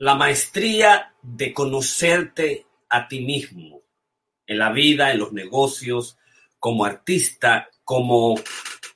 La maestría de conocerte a ti mismo en la vida, en los negocios, como artista, como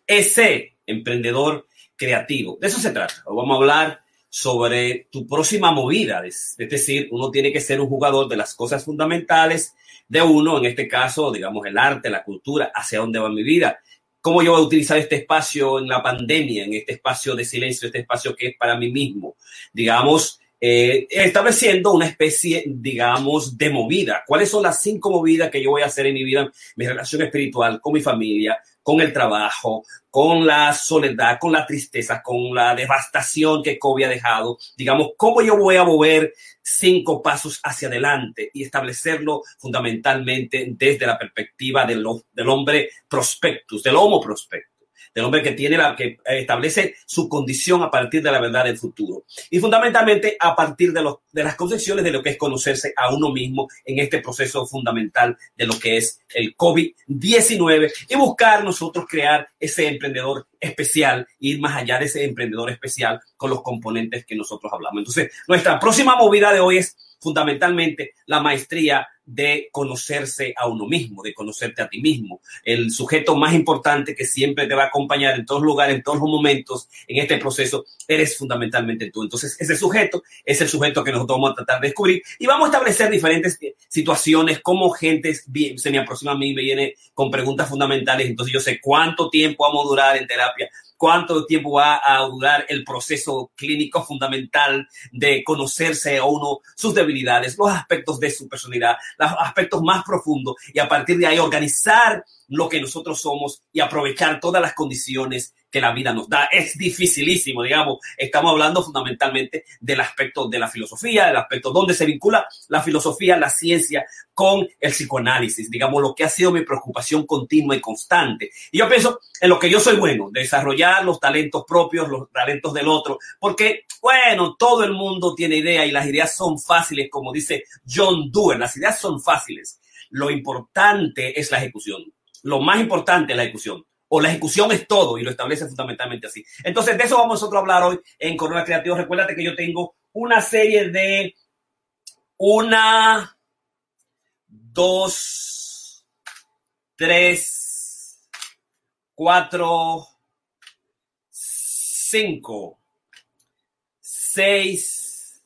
ese emprendedor creativo. De eso se trata. Hoy vamos a hablar sobre tu próxima movida. Es, decir, uno tiene que ser un jugador de las cosas fundamentales de uno, en este caso, digamos, el arte, la cultura, hacia dónde va mi vida cómo yo voy a utilizar este espacio en la pandemia, en este espacio de silencio, este espacio que es para mí mismo. Digamos, eh, estableciendo una especie, digamos, de movida. ¿Cuáles son las cinco movidas que yo voy a hacer en mi vida, mi relación espiritual, con mi familia, con el trabajo, con la soledad, con la tristeza, con la devastación que COVID ha dejado? Digamos, ¿cómo yo voy a mover cinco pasos hacia adelante y establecerlo fundamentalmente desde la perspectiva del, del hombre prospectus, del homo prospectus? Del hombre que tiene la que establece su condición a partir de la verdad del futuro. Y fundamentalmente a partir de, los, de las concepciones de lo que es conocerse a uno mismo en este proceso fundamental de lo que es el COVID-19 y buscar nosotros crear ese emprendedor especial, ir más allá de ese emprendedor especial con los componentes que nosotros hablamos. Entonces, nuestra próxima movida de hoy es fundamentalmente la maestría de conocerse a uno mismo, de conocerte a ti mismo. El sujeto más importante que siempre te va a acompañar en todos lugares, en todos los momentos, en este proceso, eres fundamentalmente tú. Entonces, ese sujeto es el sujeto que nosotros vamos a tratar de descubrir y vamos a establecer diferentes situaciones, como gente se me aproxima a mí, me viene con preguntas fundamentales, entonces yo sé cuánto tiempo vamos a durar en terapia, cuánto tiempo va a durar el proceso clínico fundamental de conocerse a uno, sus debilidades, los aspectos de su personalidad, los aspectos más profundos y a partir de ahí organizar lo que nosotros somos y aprovechar todas las condiciones que la vida nos da. Es dificilísimo, digamos. Estamos hablando fundamentalmente del aspecto de la filosofía, del aspecto donde se vincula la filosofía, la ciencia con el psicoanálisis, digamos, lo que ha sido mi preocupación continua y constante. Y yo pienso en lo que yo soy bueno, desarrollar los talentos propios, los talentos del otro, porque, bueno, todo el mundo tiene ideas y las ideas son fáciles, como dice John Dewey, las ideas son fáciles. Lo importante es la ejecución. Lo más importante es la ejecución o la ejecución es todo y lo establece fundamentalmente así. Entonces, de eso vamos nosotros a hablar hoy en Corona Creativo. Recuérdate que yo tengo una serie de una, dos, tres, cuatro, cinco, seis,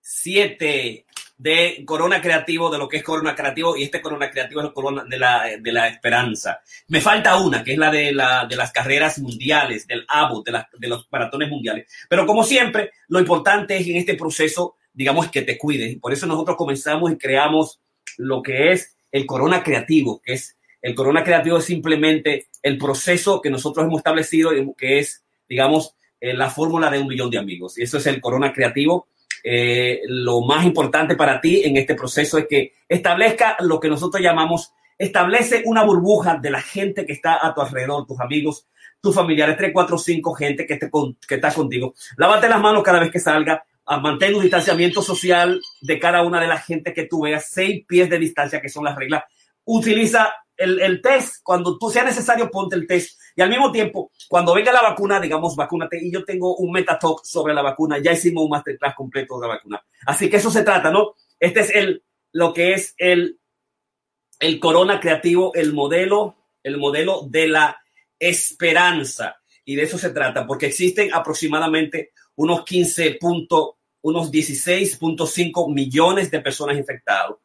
siete, de Corona Creativo, de lo que es Corona Creativo, y este Corona Creativo es el Corona de la, de la Esperanza. Me falta una, que es la de, la, de las carreras mundiales, del ABO, de, de los maratones mundiales. Pero como siempre, lo importante es en este proceso, digamos, que te cuides. Por eso nosotros comenzamos y creamos lo que es el Corona Creativo, que es el Corona Creativo es simplemente el proceso que nosotros hemos establecido, que es, digamos, eh, la fórmula de un millón de amigos. Y eso es el Corona Creativo eh, lo más importante para ti en este proceso es que establezca lo que nosotros llamamos, establece una burbuja de la gente que está a tu alrededor, tus amigos, tus familiares, tres, cuatro, cinco gente que, te, que está contigo. Lávate las manos cada vez que salga, ah, mantén un distanciamiento social de cada una de las gente que tú veas, seis pies de distancia, que son las reglas. Utiliza el, test, cuando tú sea necesario, ponte el test. Y al mismo tiempo, cuando venga la vacuna, digamos, vacúnate. Y yo tengo un metatalk sobre la vacuna. Ya hicimos un masterclass completo de la vacuna. Así que eso se trata, ¿no? Este es el, lo que es el, el corona creativo, el modelo, el modelo de la esperanza. Y de eso se trata, porque existen aproximadamente unos 15 unos 16.5 millones de personas infectadas,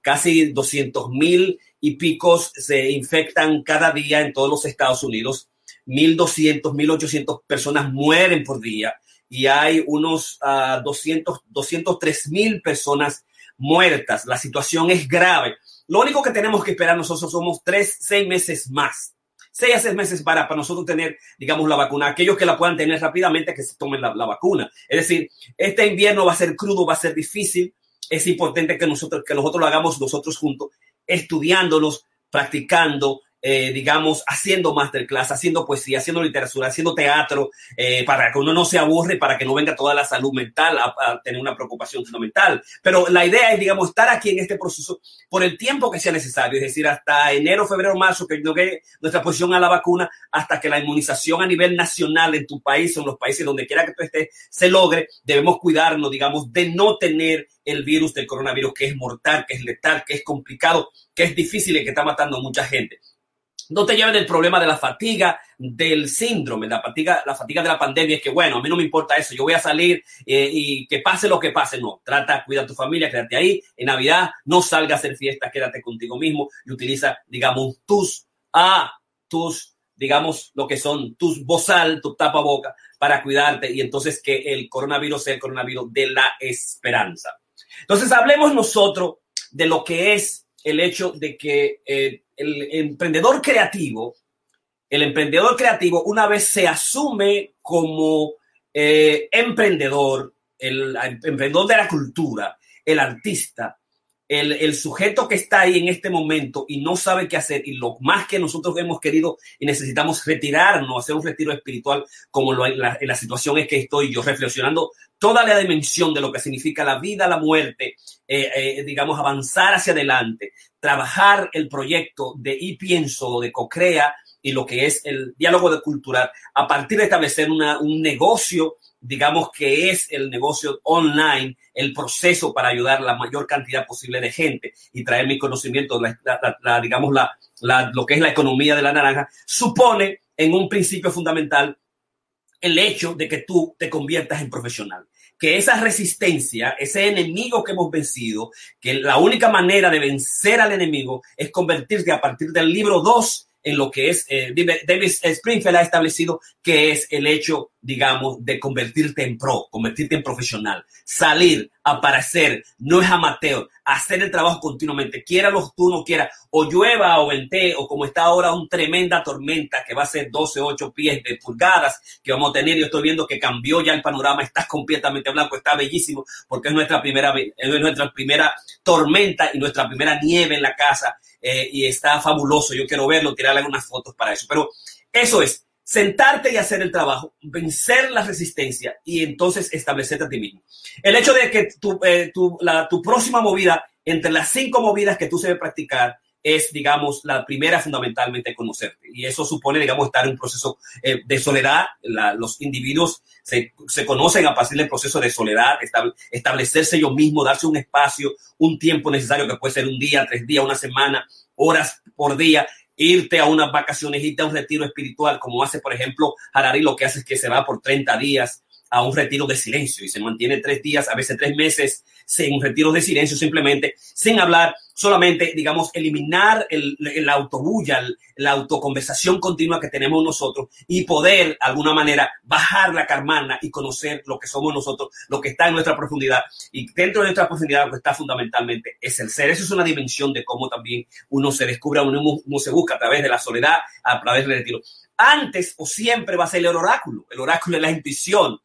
casi 200 mil y picos se infectan cada día en todos los Estados Unidos. 1.200, 1.800 personas mueren por día y hay unos uh, 200, 203 mil personas muertas. La situación es grave. Lo único que tenemos que esperar nosotros somos tres, seis meses más. seis a seis meses para, para nosotros tener, digamos, la vacuna. Aquellos que la puedan tener rápidamente, que se tomen la, la vacuna. Es decir, este invierno va a ser crudo, va a ser difícil. Es importante que nosotros, que nosotros lo hagamos nosotros juntos, estudiándolos, practicando, eh, digamos, haciendo masterclass, haciendo poesía, haciendo literatura, haciendo teatro, eh, para que uno no se aburre, para que no venga toda la salud mental a, tener una preocupación fundamental. Pero la idea es, digamos, estar aquí en este proceso por el tiempo que sea necesario, es decir, hasta enero, febrero, marzo, que llegue nuestra posición a la vacuna, hasta que la inmunización a nivel nacional en tu país o en los países donde quiera que tú estés se logre, debemos cuidarnos, digamos, de no tener el virus del coronavirus, que es mortal, que es letal, que es complicado, que es difícil y que está matando a mucha gente no te lleven el problema de la fatiga, del síndrome, la fatiga, la fatiga de la pandemia. Es que, bueno, a mí no me importa eso, yo voy a salir eh, y que pase lo que pase. No, trata, cuida a tu familia, quédate ahí. En Navidad, no salga a hacer fiestas, quédate contigo mismo y utiliza, digamos, tus, ah, tus, digamos, lo que son tus bozal, tu tapaboca para cuidarte y entonces que el coronavirus sea el coronavirus de la esperanza. Entonces, hablemos nosotros de lo que es el hecho de que eh, el emprendedor creativo, el emprendedor creativo una vez se asume como eh, emprendedor, el, el emprendedor de la cultura, el artista, el, sujeto que está ahí en este momento y no sabe qué hacer y lo más que nosotros hemos querido y necesitamos retirarnos, hacer un retiro espiritual como lo, la, la situación es que estoy yo reflexionando toda la dimensión de lo que significa la vida, la muerte, eh, eh, digamos, avanzar hacia adelante, trabajar el proyecto de y pienso, de Cocrea y lo que es el diálogo de cultural, a partir de establecer una, un negocio digamos que es el negocio online, el proceso para ayudar la mayor cantidad posible de gente y traer mi conocimiento, la, la, digamos, lo que es la economía de la naranja, supone en un principio fundamental el hecho de que tú te conviertas en profesional. Que esa resistencia, ese enemigo que hemos vencido, que la única manera de vencer al enemigo es convertirte a partir del libro 2 en lo que es, eh, David Springfield ha establecido que es el hecho, digamos, de convertirte en pro, convertirte en profesional, salir, aparecer, no es amateur, hacer el trabajo continuamente, quiera los tú no quiera, o llueva o vente, o como está ahora una tremenda tormenta que va a ser 12, 8 pies de pulgadas que vamos a tener, yo estoy viendo que cambió ya el panorama, está completamente blanco, está bellísimo, porque es nuestra primera, es nuestra primera tormenta y nuestra primera nieve en la casa, eh, y está fabuloso, yo quiero verlo, tirarle algunas fotos para eso, pero eso es, sentarte y hacer el trabajo, vencer la resistencia y entonces establecerte a ti mismo. El hecho de que tu, eh, tu, tu próxima movida, entre las cinco movidas que tú se debe practicar, es, digamos, la primera fundamentalmente conocerte. Y eso supone, digamos, estar en un proceso eh, de soledad. Los individuos se, se, conocen a partir del proceso de soledad, establecerse ellos mismos, darse un espacio, un tiempo necesario que puede ser un día, tres días, una semana, horas por día, irte a unas vacaciones, irte a un retiro espiritual, como hace, por ejemplo, Harari, lo que hace es que se va por 30 días a un retiro de silencio y se mantiene tres días, a veces tres meses, en un retiro de silencio simplemente, sin hablar, solamente, digamos, eliminar el, el autobulla, la autoconversación continua que tenemos nosotros y poder, de alguna manera, bajar la carmana y conocer lo que somos nosotros, lo que está en nuestra profundidad. Y dentro de nuestra profundidad, lo que está fundamentalmente es el ser. Eso es una dimensión de cómo también uno se descubre, uno, uno se busca a través de la soledad, a través del retiro. Antes o siempre va a ser el oráculo. El oráculo es la intuición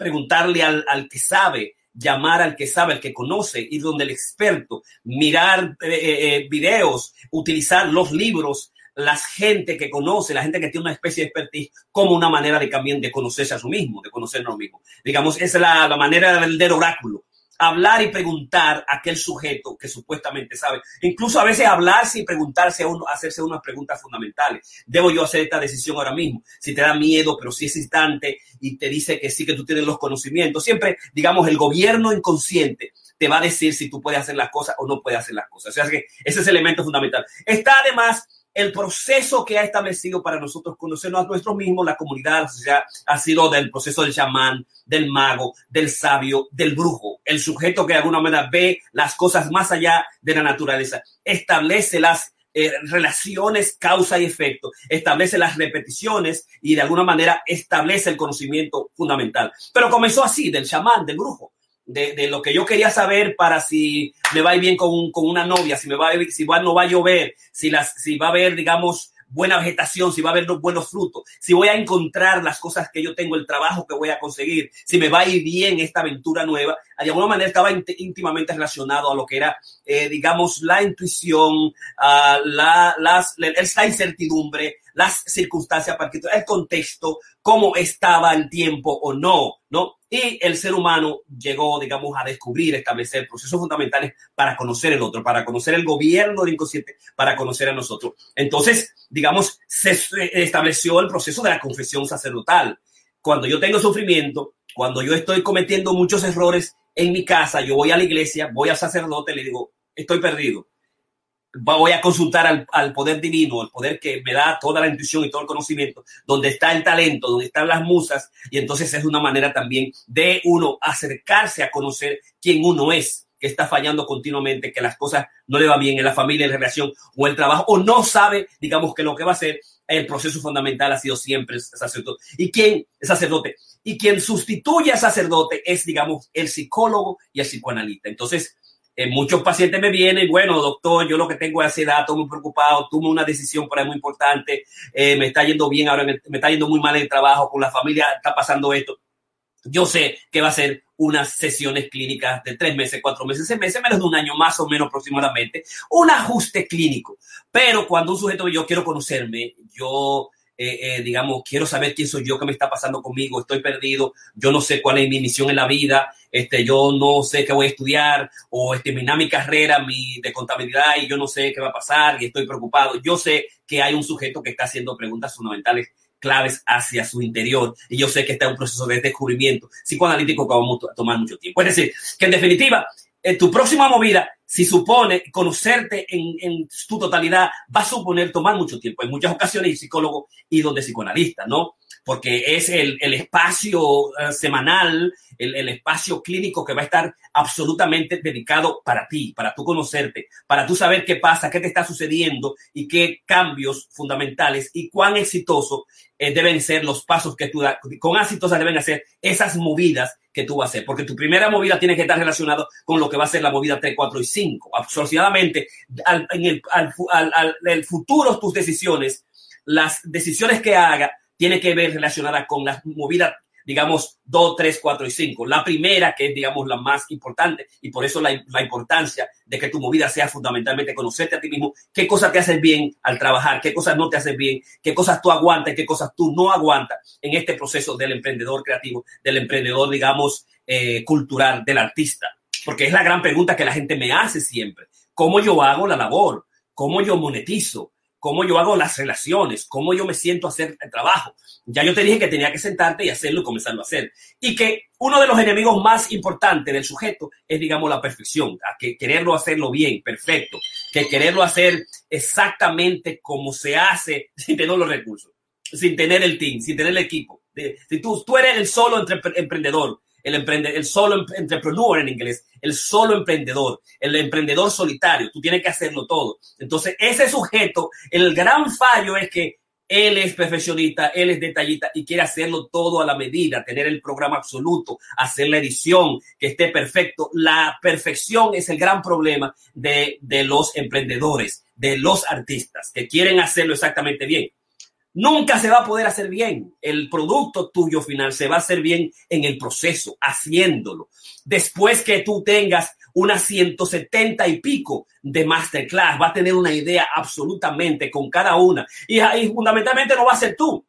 preguntarle al, al que sabe, llamar al que sabe, al que conoce, ir donde el experto, mirar eh, eh, videos, utilizar los libros, la gente que conoce, la gente que tiene una especie de expertise, como una manera de también de conocerse a sí mismo, de conocernos mismo. Digamos, esa es la, la manera del, del oráculo hablar y preguntar a aquel sujeto que supuestamente sabe. Incluso a veces hablarse y preguntarse a uno, hacerse unas preguntas fundamentales. ¿Debo yo hacer esta decisión ahora mismo? Si te da miedo, pero si es instante y te dice que sí, que tú tienes los conocimientos. Siempre, digamos, el gobierno inconsciente te va a decir si tú puedes hacer las cosas o no puedes hacer las cosas. O sea, que ese es el elemento fundamental. Está además el proceso que ha establecido para nosotros conocernos a nosotros mismos, la comunidad, la sociedad, ha sido del proceso del chamán, del mago, del sabio, del brujo, el sujeto que de alguna manera ve las cosas más allá de la naturaleza, establece las eh, relaciones causa y efecto, establece las repeticiones y de alguna manera establece el conocimiento fundamental. Pero comenzó así, del chamán, del brujo de, de, lo que yo quería saber para si me va a ir bien con, con una novia, si me va a si va, no va a llover, si, las, si va a haber, digamos, buena vegetación, si va a haber buenos frutos, si voy a encontrar las cosas que yo tengo, el trabajo que voy a conseguir, si me va a ir bien esta aventura nueva, de alguna manera estaba íntimamente relacionado a lo que era, eh, digamos, la intuición, la, las, la incertidumbre, las circunstancias el contexto, cómo estaba el tiempo o no, ¿no? Y el ser humano llegó, digamos, a descubrir, establecer procesos fundamentales para conocer el otro, para conocer el gobierno del inconsciente, para conocer a nosotros. Entonces, digamos, se estableció el proceso de la confesión sacerdotal. Cuando yo tengo sufrimiento, cuando yo estoy cometiendo muchos errores en mi casa, yo voy a la iglesia, voy al sacerdote, le digo, estoy perdido voy a consultar al, poder divino, el poder que me da toda la intuición y todo el conocimiento, donde está el talento, donde están las musas, y entonces es una manera también de uno acercarse a conocer quién uno es, que está fallando continuamente, que las cosas no le van bien en la familia, en la relación o el trabajo, o no sabe, digamos, que lo que va a hacer, el proceso fundamental ha sido siempre el sacerdote. ¿Y quién sacerdote? Y quien sustituye al sacerdote es, digamos, el psicólogo y el psicoanalista. Entonces, eh, muchos pacientes me vienen, bueno, doctor, yo lo que tengo es ansiedad, estoy muy preocupado, tuve una decisión por ahí muy importante, eh, me está yendo bien ahora, me está yendo muy mal en el trabajo, con la familia está pasando esto. Yo sé que va a ser unas sesiones clínicas de tres meses, cuatro meses, seis meses, menos de un año más o menos aproximadamente, un ajuste clínico. Pero cuando un sujeto, yo quiero conocerme, yo eh, eh, digamos, quiero saber quién soy yo, qué me está pasando conmigo, estoy perdido, yo no sé cuál es mi misión en la vida, este, yo no sé qué voy a estudiar o terminar mi carrera mi, de contabilidad y yo no sé qué va a pasar y estoy preocupado. Yo sé que hay un sujeto que está haciendo preguntas fundamentales claves hacia su interior y yo sé que está en un proceso de descubrimiento psicoanalítico que vamos a tomar mucho tiempo. Es decir, que en definitiva, en tu próxima movida si supone conocerte en, en, tu totalidad, va a suponer tomar mucho tiempo. En muchas ocasiones, y psicólogo y donde psicoanalista, ¿no? Porque es el, el espacio eh, semanal, el, el, espacio clínico que va a estar absolutamente dedicado para ti, para tú conocerte, para tú saber qué pasa, qué te está sucediendo y qué cambios fundamentales y cuán exitoso eh, deben ser los pasos que tú con exitosa deben hacer esas movidas que tú vas a hacer, porque tu primera movida tiene que estar relacionada con lo que va a ser la movida 3, 4 y 5. Asociadamente, al, en el, al, al, el futuro, tus decisiones, las decisiones que haga, tiene que ver relacionada con las movidas digamos, 2, 3, 4 y 5. La primera, que es, digamos, la más importante, y por eso la, importancia de que tu movida sea fundamentalmente conocerte a ti mismo, qué cosas te hacen bien al trabajar, qué cosas no te hacen bien, qué cosas tú aguantas, qué cosas tú no aguantas en este proceso del emprendedor creativo, del emprendedor, digamos, eh, cultural, del artista. Porque es la gran pregunta que la gente me hace siempre. ¿Cómo yo hago la labor? ¿Cómo yo monetizo? Cómo yo hago las relaciones, cómo yo me siento a hacer el trabajo. Ya yo te dije que tenía que sentarte y hacerlo y comenzarlo a hacer. Y que uno de los enemigos más importantes del sujeto es, digamos, la perfección, a que quererlo hacerlo bien, perfecto, que quererlo hacer exactamente como se hace sin tener los recursos, sin tener el team, sin tener el equipo. Si tú, tú eres el solo emprendedor, el, emprende, el solo entrepreneur en inglés, el solo emprendedor, el emprendedor solitario, tú tienes que hacerlo todo. Entonces, ese sujeto, el gran fallo es que él es perfeccionista, él es detallista y quiere hacerlo todo a la medida, tener el programa absoluto, hacer la edición, que esté perfecto. La perfección es el gran problema de, de los emprendedores, de los artistas, que quieren hacerlo exactamente bien. Nunca se va a poder hacer bien. El producto tuyo final se va a hacer bien en el proceso, haciéndolo. Después que tú tengas unas 170 y pico de masterclass, va a tener una idea absolutamente con cada una. Y, fundamentalmente no va a ser tú.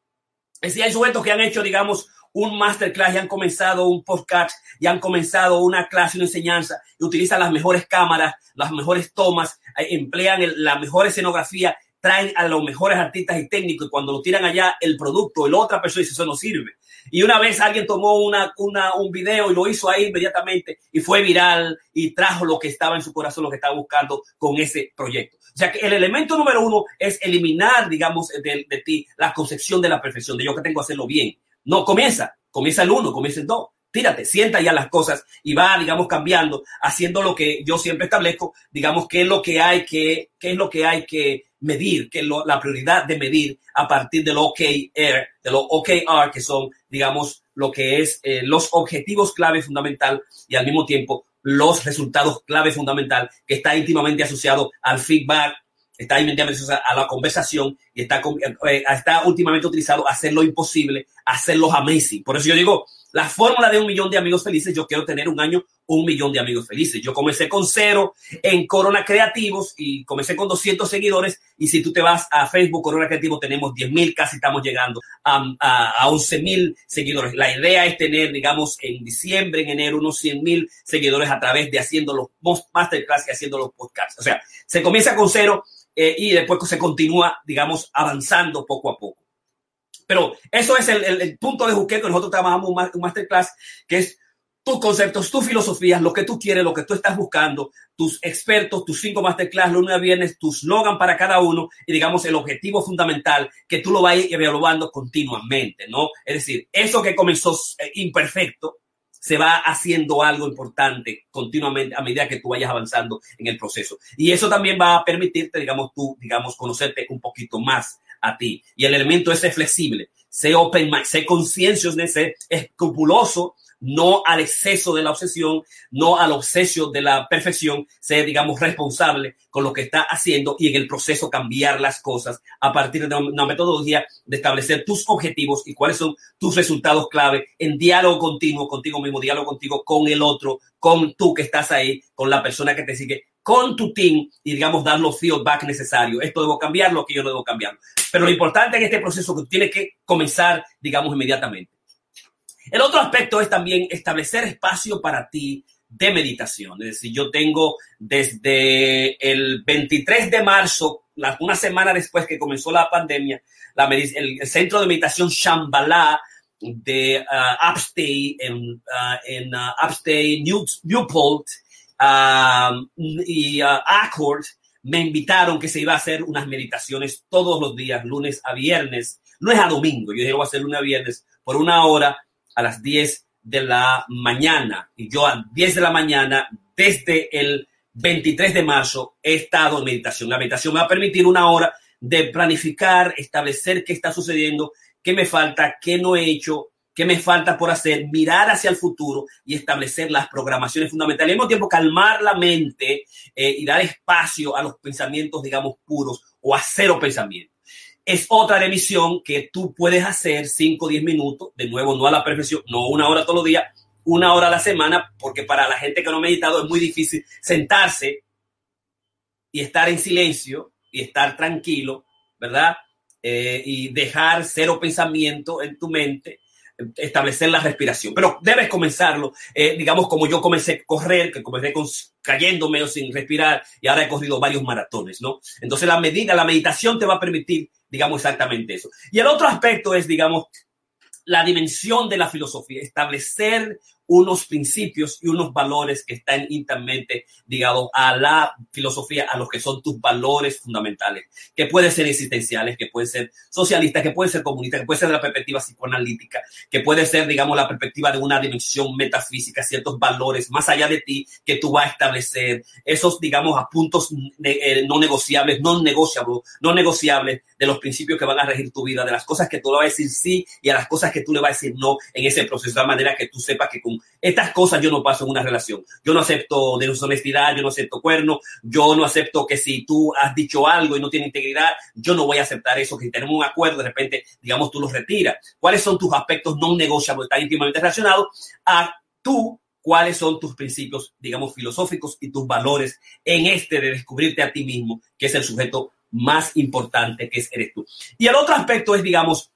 Es hay sujetos que han hecho, digamos, un masterclass y han comenzado un podcast y han comenzado una clase, una enseñanza y utilizan las mejores cámaras, las mejores tomas, eh, emplean la mejor escenografía traen a los mejores artistas y técnicos y cuando lo tiran allá, el producto, el otra persona dice, eso no sirve. Y una vez alguien tomó una, una, un video y lo hizo ahí inmediatamente y fue viral y trajo lo que estaba en su corazón, lo que estaba buscando con ese proyecto. O sea que el elemento número uno es eliminar, digamos, de, de ti la concepción de la perfección, de yo que tengo que hacerlo bien. No, comienza, comienza el uno, comienza el dos tírate, sienta ya las cosas y va, digamos, cambiando, haciendo lo que yo siempre establezco, digamos, qué es lo que hay que, qué es lo que hay que medir, que es la prioridad de medir a partir del OKR, de los OKR, que son, digamos, lo que es eh, los objetivos clave fundamental y al mismo tiempo los resultados clave fundamental, que está íntimamente asociado al feedback, está inmediatamente a la conversación y está, eh, está últimamente utilizado hacer lo imposible, hacer los amazing. Por eso yo digo, la fórmula de un millón de amigos felices, yo quiero tener un año un millón de amigos felices. Yo comencé con cero en Corona Creativos y comencé con 200 seguidores. Y si tú te vas a Facebook Corona Creativos, tenemos 10 mil, casi estamos llegando a, a, 11 mil seguidores. La idea es tener, digamos, en diciembre, en enero, unos 100 mil seguidores a través de haciendo los masterclass y haciendo los podcasts. O sea, se comienza con cero eh, y después se continúa, digamos, avanzando poco a poco. Pero eso es el, punto de Juque que nosotros trabajamos un masterclass, que es tus conceptos, tus filosofías, lo que tú quieres, lo que tú estás buscando, tus expertos, tus cinco masterclass, lunes a viernes, tu slogan para cada uno y digamos el objetivo fundamental que tú lo vayas evaluando continuamente, ¿no? Es decir, eso que comenzó eh, imperfecto se va haciendo algo importante continuamente a medida que tú vayas avanzando en el proceso. Y eso también va a permitirte, digamos, tú, digamos, conocerte un poquito más a ti. Y el elemento es flexible, ser open mind, ser de ser escrupuloso no al exceso de la obsesión, no al obsesio de la perfección, ser, digamos, responsable con lo que está haciendo y en el proceso cambiar las cosas a partir de una metodología de establecer tus objetivos y cuáles son tus resultados clave en diálogo continuo contigo mismo, diálogo contigo con el otro, con tú que estás ahí, con la persona que te sigue, con tu team y, digamos, dar los feedback necesarios. Esto debo cambiarlo, que yo no debo cambiarlo. Pero lo importante en este proceso que tú tienes que comenzar, digamos, inmediatamente. El otro aspecto es también establecer espacio para ti de meditación. Es decir, yo tengo desde el 23 de marzo, una semana después que comenzó la pandemia, el, centro de meditación Shambhala de uh, Upstate, en, uh, Upstate Newport um, y Accord, me invitaron que se iba a hacer unas meditaciones todos los días, lunes a viernes, lunes a domingo. Yo dije, voy a hacer lunes a viernes por una hora a las 10 de la mañana. Y yo a 10 de la mañana, desde el 23 de marzo, he estado en meditación. La meditación me va a permitir una hora de planificar, establecer qué está sucediendo, qué me falta, qué no he hecho, qué me falta por hacer, mirar hacia el futuro y establecer las programaciones fundamentales. Al mismo tiempo, calmar la mente eh, y dar espacio a los pensamientos, digamos, puros o a cero pensamiento es otra revisión que tú puedes hacer 5 o 10 minutos, de nuevo, no a la perfección, no una hora todos los días, una hora a la semana, porque para la gente que no ha meditado es muy difícil sentarse y estar en silencio y estar tranquilo, ¿verdad? Eh, y dejar cero pensamiento en tu mente establecer la respiración. Pero debes comenzarlo, eh, digamos, como yo comencé a correr, que comencé con, cayéndome o sin respirar y ahora he corrido varios maratones, ¿no? Entonces la medida, la meditación te va a permitir, digamos, exactamente eso. Y el otro aspecto es, digamos, la dimensión de la filosofía, establecer unos principios y unos valores que están íntimamente ligados a la filosofía, a los que son tus valores fundamentales, que pueden ser existenciales, que pueden ser socialistas, que pueden ser comunistas, que pueden ser de la perspectiva psicoanalítica, que puede ser, digamos, la perspectiva de una dimensión metafísica, ciertos valores más allá de ti que tú vas a establecer, esos, digamos, a puntos eh, no negociables, no negociables, no negociables de los principios que van a regir tu vida, de las cosas que tú le vas a decir sí y a las cosas que tú le vas a decir no en ese proceso, de manera que tú sepas que con estas cosas yo no paso en una relación. Yo no acepto deshonestidad, yo no acepto cuerno, yo no acepto que si tú has dicho algo y no tiene integridad, yo no voy a aceptar eso, que si tenemos un acuerdo, de repente, digamos, tú lo retiras. ¿Cuáles son tus aspectos no negociables? Están íntimamente relacionados a tú cuáles son tus principios, digamos, filosóficos y tus valores en este de descubrirte a ti mismo, que es el sujeto más importante que eres tú. Y el otro aspecto es, digamos,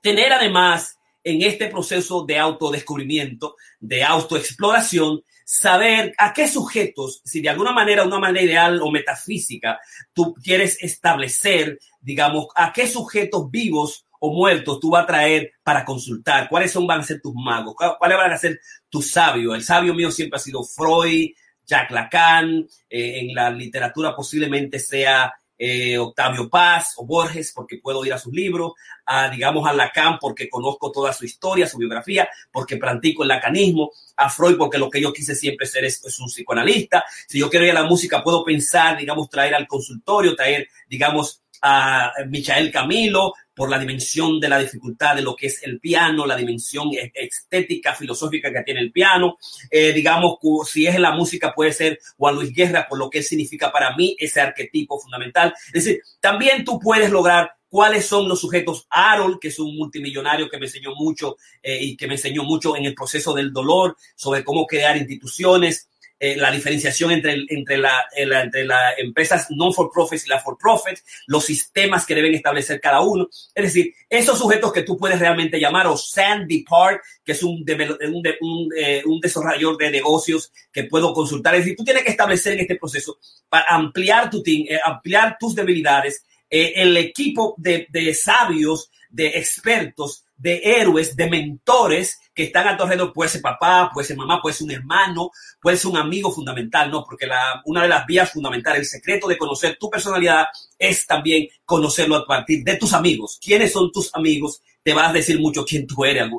tener además en este proceso de autodescubrimiento, de autoexploración, saber a qué sujetos, si de alguna manera, una manera ideal o metafísica, tú quieres establecer, digamos, a qué sujetos vivos o muertos tú vas a traer para consultar, cuáles son, van a ser tus magos, cuáles van a ser tus sabios. El sabio mío siempre ha sido Freud, Jacques Lacan, eh, en la literatura posiblemente sea eh, Octavio Paz o Borges, porque puedo ir a sus libros, a, digamos, a Lacan, porque conozco toda su historia, su biografía, porque practico el lacanismo, a Freud, porque lo que yo quise siempre ser es, un psicoanalista. Si yo quiero ir a la música, puedo pensar, digamos, traer al consultorio, traer, digamos, a Michael Camilo por la dimensión de la dificultad de lo que es el piano, la dimensión e-, estética, filosófica que tiene el piano. Eh, digamos, si es la música, puede ser Juan Luis Guerra por lo que significa para mí ese arquetipo fundamental. Es decir, también tú puedes lograr cuáles son los sujetos. Harold, que es un multimillonario que me enseñó mucho eh, y que me enseñó mucho en el proceso del dolor, sobre cómo crear instituciones. Eh, la diferenciación entre, entre, la, entre las empresas non for profit y la for profit, los sistemas que deben establecer cada uno. Es decir, esos sujetos que tú puedes realmente llamar, o Sandy Park, que es un, eh, un desarrollador de negocios que puedo consultar. Es decir, tú tienes que establecer en este proceso para ampliar tu team, ampliar tus debilidades, el equipo de, de sabios, de expertos, de héroes, de mentores que están a tu alrededor. Puede ser papá, puede ser mamá, puede ser un hermano, puede ser un amigo fundamental, ¿no? Porque la, una de las vías fundamentales, el secreto de conocer tu personalidad es también conocerlo a partir de tus amigos. ¿Quiénes son tus amigos? Te vas a decir mucho quién tú eres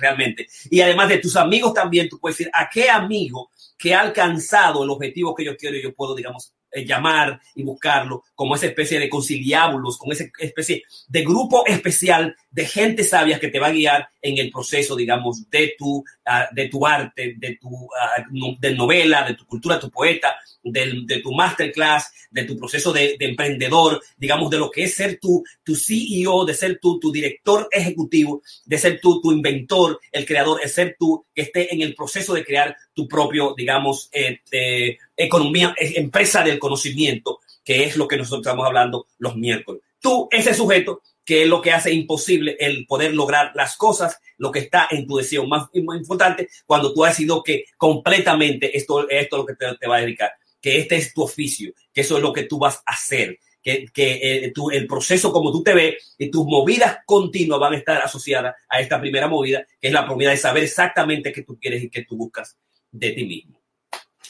realmente. Y además de tus amigos también, tú puedes decir a qué amigo que ha alcanzado el objetivo que yo quiero yo puedo, digamos, eh, llamar y buscarlo como esa especie de conciliábulos, con esa especie de grupo especial de gente sabia que te va a guiar en el proceso, digamos, de tu, ah, de tu arte, de tu ah, de novela, de tu cultura, tu poeta, de tu masterclass, de tu proceso de, emprendedor, digamos, de lo que es ser tu, tu CEO, de ser tu, tu director ejecutivo, de ser tú tu inventor, el creador, es ser tú que esté en el proceso de crear tu propio, digamos, eh, economía, empresa del conocimiento, que es lo que nosotros estamos hablando los miércoles. Tú, ese sujeto, que es lo que hace imposible el poder lograr las cosas, lo que está en tu deseo más, importante, cuando tú has decidido que completamente esto, esto es lo que te, va a dedicar, que este es tu oficio, que eso es lo que tú vas a hacer, que, que eh, el proceso como tú te ves y tus movidas continuas van a estar asociadas a esta primera movida, que es la movida de saber exactamente qué tú quieres y qué tú buscas de ti mismo.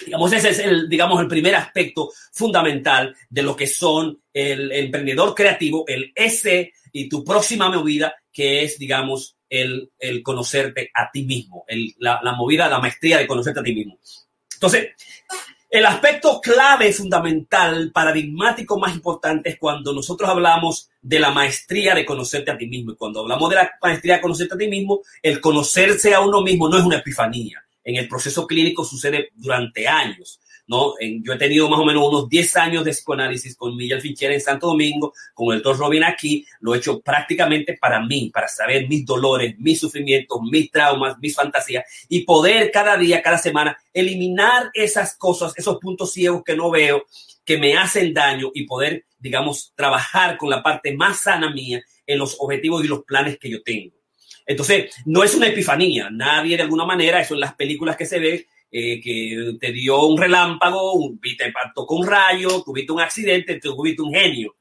Digamos, ese es el, digamos, el primer aspecto fundamental de lo que son el, emprendedor creativo, el S y tu próxima movida, que es, digamos, el, el conocerte a ti mismo, el, la, la, movida, la maestría de conocerte a ti mismo. Entonces, el aspecto clave, fundamental, paradigmático más importante es cuando nosotros hablamos de la maestría de conocerte a ti mismo. Y cuando hablamos de la maestría de conocerte a ti mismo, el conocerse a uno mismo no es una epifanía en el proceso clínico sucede durante años. ¿No? yo he tenido más o menos unos 10 años de psicoanálisis con Miguel Fincher en Santo Domingo, con el doctor Robin aquí. Lo he hecho prácticamente para mí, para saber mis dolores, mis sufrimientos, mis traumas, mis fantasías y poder cada día, cada semana, eliminar esas cosas, esos puntos ciegos que no veo, que me hacen daño y poder, digamos, trabajar con la parte más sana mía en los objetivos y los planes que yo tengo. Entonces, no es una epifanía, nadie de alguna manera, eso en las películas que se ve, eh, que te dio un relámpago, un, te tocó un rayo, tuviste un accidente, tuviste un genio.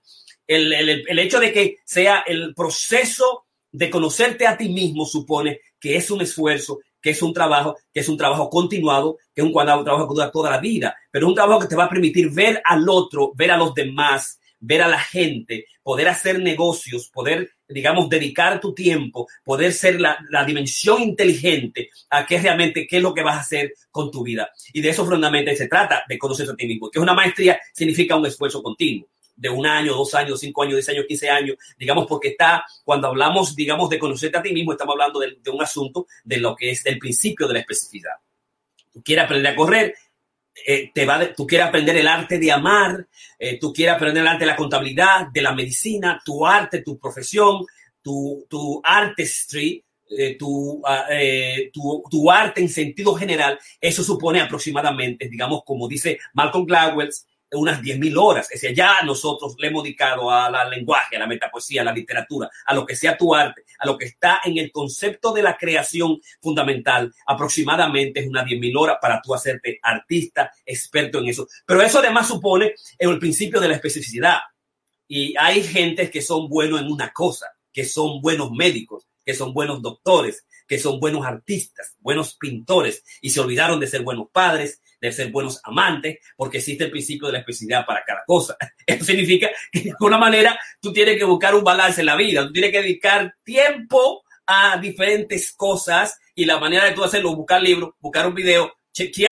El, el, el hecho de que sea el proceso de conocerte a ti mismo supone que es un esfuerzo, que es un trabajo, que es un trabajo continuado, que es un, un trabajo que dura toda la vida, pero es un trabajo que te va a permitir ver al otro, ver a los demás, ver a la gente, poder hacer negocios, poder, digamos, dedicar tu tiempo, poder ser la, dimensión inteligente a qué realmente, qué es lo que vas a hacer con tu vida. Y de eso fundamentalmente se trata, de conocerse a ti mismo. Que una maestría significa un esfuerzo continuo de un año, dos años, cinco años, diez años, quince años, digamos, porque está, cuando hablamos, digamos, de conocerte a ti mismo, estamos hablando de, de un asunto de lo que es el principio de la especificidad. Tú quieres aprender a correr, eh, te va tú quieres aprender el arte de amar, eh, tú quieres aprender el arte de la contabilidad, de la medicina, tu arte, tu profesión, tu, tu artistry, eh, tu, ah, tu, tu, arte en sentido general, eso supone aproximadamente, digamos, como dice Malcolm Gladwell, unas 10.000 horas. Es decir, ya nosotros le hemos dedicado al lenguaje, a la metapoesía, a la literatura, a lo que sea tu arte, a lo que está en el concepto de la creación fundamental, aproximadamente es unas 10.000 horas para tú hacerte artista, experto en eso. Pero eso además supone el principio de la especificidad. Y hay gentes que son buenos en una cosa, que son buenos médicos, que son buenos doctores, que son buenos artistas, buenos pintores, y se olvidaron de ser buenos padres, de ser buenos amantes, porque existe el principio de la especialidad para cada cosa. Eso significa que de alguna manera tú tienes que buscar un balance en la vida, tú tienes que dedicar tiempo a diferentes cosas y la manera de tú hacerlo, buscar libros, buscar un video, chequear.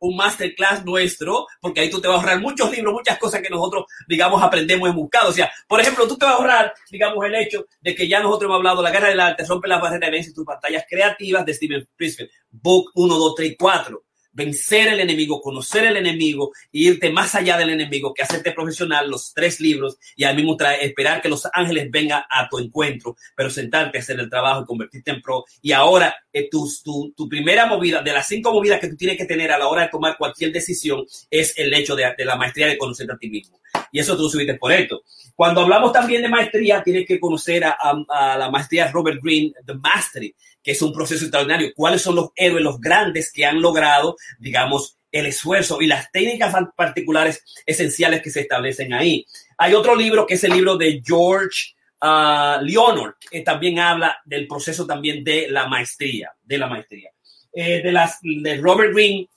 Un masterclass nuestro, porque ahí tú te vas a ahorrar muchos libros, muchas cosas que nosotros, digamos, aprendemos en buscado. O sea, por ejemplo, tú te vas a ahorrar, digamos, el hecho de que ya nosotros hemos hablado, la guerra del arte rompe las barreras de tus pantallas creativas de Steven Prisfield, Book 1, 2, 3 y 4 vencer el enemigo, conocer el enemigo, e irte más allá del enemigo, que hacerte profesional, los tres libros, y al mismo traer, esperar que los ángeles vengan a tu encuentro, pero sentarte a hacer el trabajo y convertirte en pro. Y ahora, eh, tu, tu, primera movida, de las cinco movidas que tú tienes que tener a la hora de tomar cualquier decisión, es el hecho de, de la maestría de conocerte a ti mismo. Y eso tú subiste por esto. Cuando hablamos también de maestría, tienes que conocer a, la maestría Robert Greene, The Mastery, que es un proceso extraordinario. ¿Cuáles son los héroes, los grandes que han logrado, digamos, el esfuerzo y las técnicas particulares esenciales que se establecen ahí? Hay otro libro que es el libro de George uh, Leonard, que también habla del proceso también de la maestría, de la maestría. Eh, de las de Robert Greene,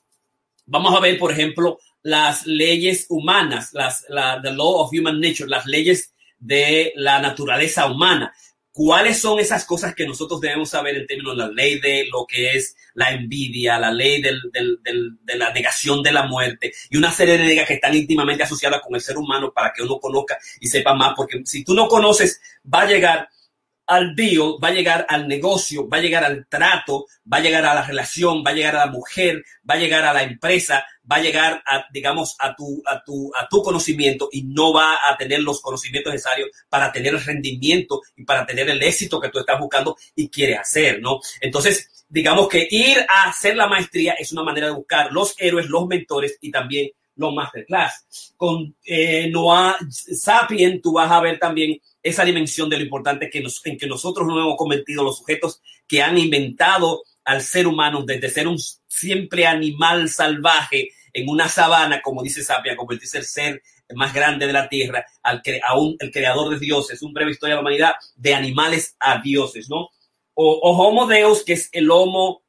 vamos a ver, por ejemplo, las leyes humanas, las, la, the law of human nature, las leyes de la naturaleza humana. ¿Cuáles son esas cosas que nosotros debemos saber en términos de la ley de lo que es la envidia, la ley del, de la negación de la muerte y una serie de reglas que están íntimamente asociadas con el ser humano para que uno conozca y sepa más? Porque si tú no conoces, va a llegar al deal, va a llegar al negocio, va a llegar al trato, va a llegar a la relación, va a llegar a la mujer, va a llegar a la empresa, va a llegar a, digamos, a tu, a tu, a tu conocimiento y no va a tener los conocimientos necesarios para tener el rendimiento y para tener el éxito que tú estás buscando y quieres hacer, ¿no? Entonces, digamos que ir a hacer la maestría es una manera de buscar los héroes, los mentores y también los masterclass. Con eh, Noah Sapien, tú vas a ver también esa dimensión de lo importante que nos, en que nosotros nos hemos convertido los sujetos que han inventado al ser humano desde ser un siempre animal salvaje en una sabana, como dice Sapia, convertirse el ser más grande de la tierra, al que aún el creador de dioses, un breve historia de la humanidad, de animales a dioses, ¿no? O, Homo Deus, que es el Homo,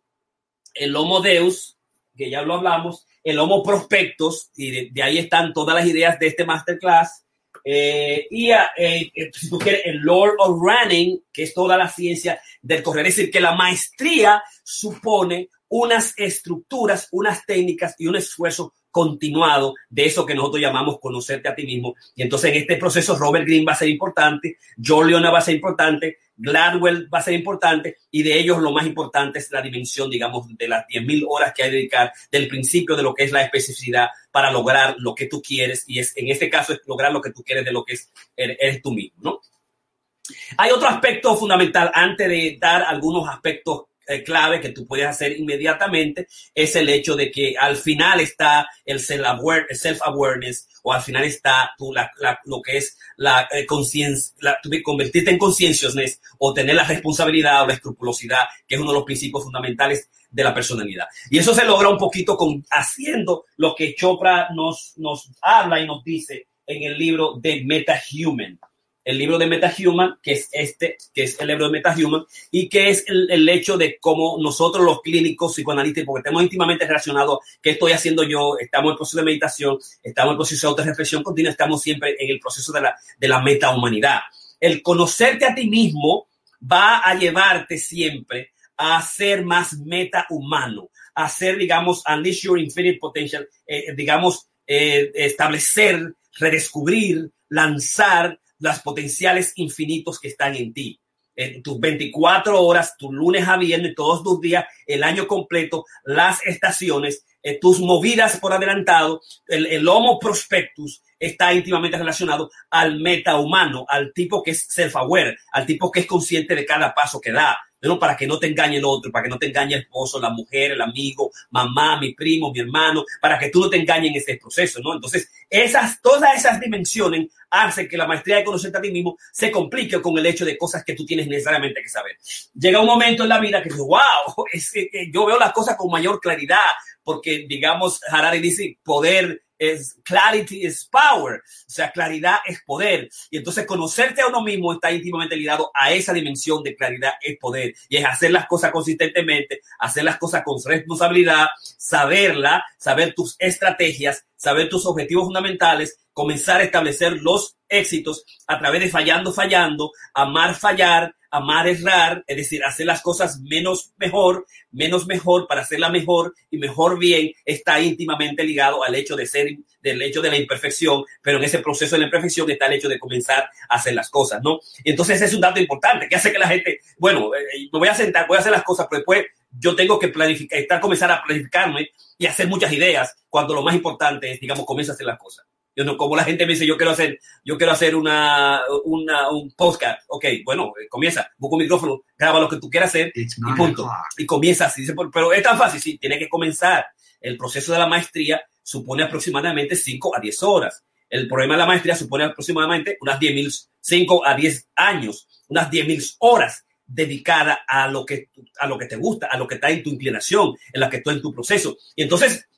el Homo Deus, que ya lo hablamos, el Homo Prospectos, y de ahí están todas las ideas de este masterclass, eh, y eh, eh, si tú quieres, el Lord of Running, que es toda la ciencia del correr. Es decir, que la maestría supone unas estructuras, unas técnicas y un esfuerzo continuado de eso que nosotros llamamos conocerte a ti mismo. Y entonces en este proceso Robert Greene va a ser importante, John Leona va a ser importante, Gladwell va a ser importante y de ellos lo más importante es la dimensión, digamos, de las 10.000 horas que hay que dedicar del principio de lo que es la especificidad para lograr lo que tú quieres y es en este caso es lograr lo que tú quieres de lo que es eres tú mismo, ¿no? Hay otro aspecto fundamental antes de dar algunos aspectos eh, clave que tú puedes hacer inmediatamente es el hecho de que al final está el self-awareness o al final está lo que es la eh, conciencia, convertirte en consciousness o tener la responsabilidad o la escrupulosidad, que es uno de los principios fundamentales de la personalidad. Y eso se logra un poquito con haciendo lo que Chopra nos, nos habla y nos dice en el libro de Meta Human el libro de MetaHuman, que es este, que es el libro de MetaHuman, y que es el, hecho de cómo nosotros los clínicos psicoanalistas, porque estamos íntimamente relacionados, qué estoy haciendo yo, estamos en proceso de meditación, estamos en proceso de autorreflexión continua, estamos siempre en el proceso de la, de la metahumanidad. El conocerte a ti mismo va a llevarte siempre a ser más metahumano, a ser, digamos, unleash your infinite potential, eh, digamos, eh, establecer, redescubrir, lanzar las potenciales infinitos que están en ti. En tus 24 horas, tu lunes a viernes, todos tus días, el año completo, las estaciones, eh, tus movidas por adelantado, el, el Homo prospectus está íntimamente relacionado al meta humano, al tipo que es self-aware, al tipo que es consciente de cada paso que da, ¿no? para que no te engañe el otro, para que no te engañe el esposo, la mujer, el amigo, mamá, mi primo, mi hermano, para que tú no te engañes en este proceso, ¿no? Entonces, esas, todas esas dimensiones hacen que la maestría de conocerte a ti mismo se complique con el hecho de cosas que tú tienes necesariamente que saber. Llega un momento en la vida que dices, wow, es que yo veo las cosas con mayor claridad, porque digamos, Harari dice, poder es clarity is power, o sea, claridad es poder. Y entonces conocerte a uno mismo está íntimamente ligado a esa dimensión de claridad es poder. Y es hacer las cosas consistentemente, hacer las cosas con responsabilidad, saberla, saber tus estrategias, saber tus objetivos fundamentales, comenzar a establecer los éxitos a través de fallando, fallando, amar, fallar, amar, errar, es decir, hacer las cosas menos mejor, menos mejor para hacerla mejor y mejor bien, está íntimamente ligado al hecho de ser, del hecho de la imperfección, pero en ese proceso de la imperfección está el hecho de comenzar a hacer las cosas, ¿no? Y entonces es un dato importante que hace que la gente, bueno, eh, me voy a sentar, voy a hacer las cosas, pero después yo tengo que planificar, estar, comenzar a planificarme y hacer muchas ideas, cuando lo más importante es, digamos, comienza a hacer las cosas. Yo no, como la gente me dice, yo quiero hacer, yo quiero hacer una, una, un podcast. Ok, bueno, eh, comienza, busca un micrófono, graba lo que tú quieras hacer y punto. Y comienza así. Pero es tan fácil, sí, tiene que comenzar. El proceso de la maestría supone aproximadamente 5 a 10 horas. El problema de la maestría supone aproximadamente unas 10 mil, 5 a 10 años, unas 10 mil horas dedicada a lo que a lo que te gusta, a lo que está en tu inclinación, en la que está en tu proceso. Y entonces,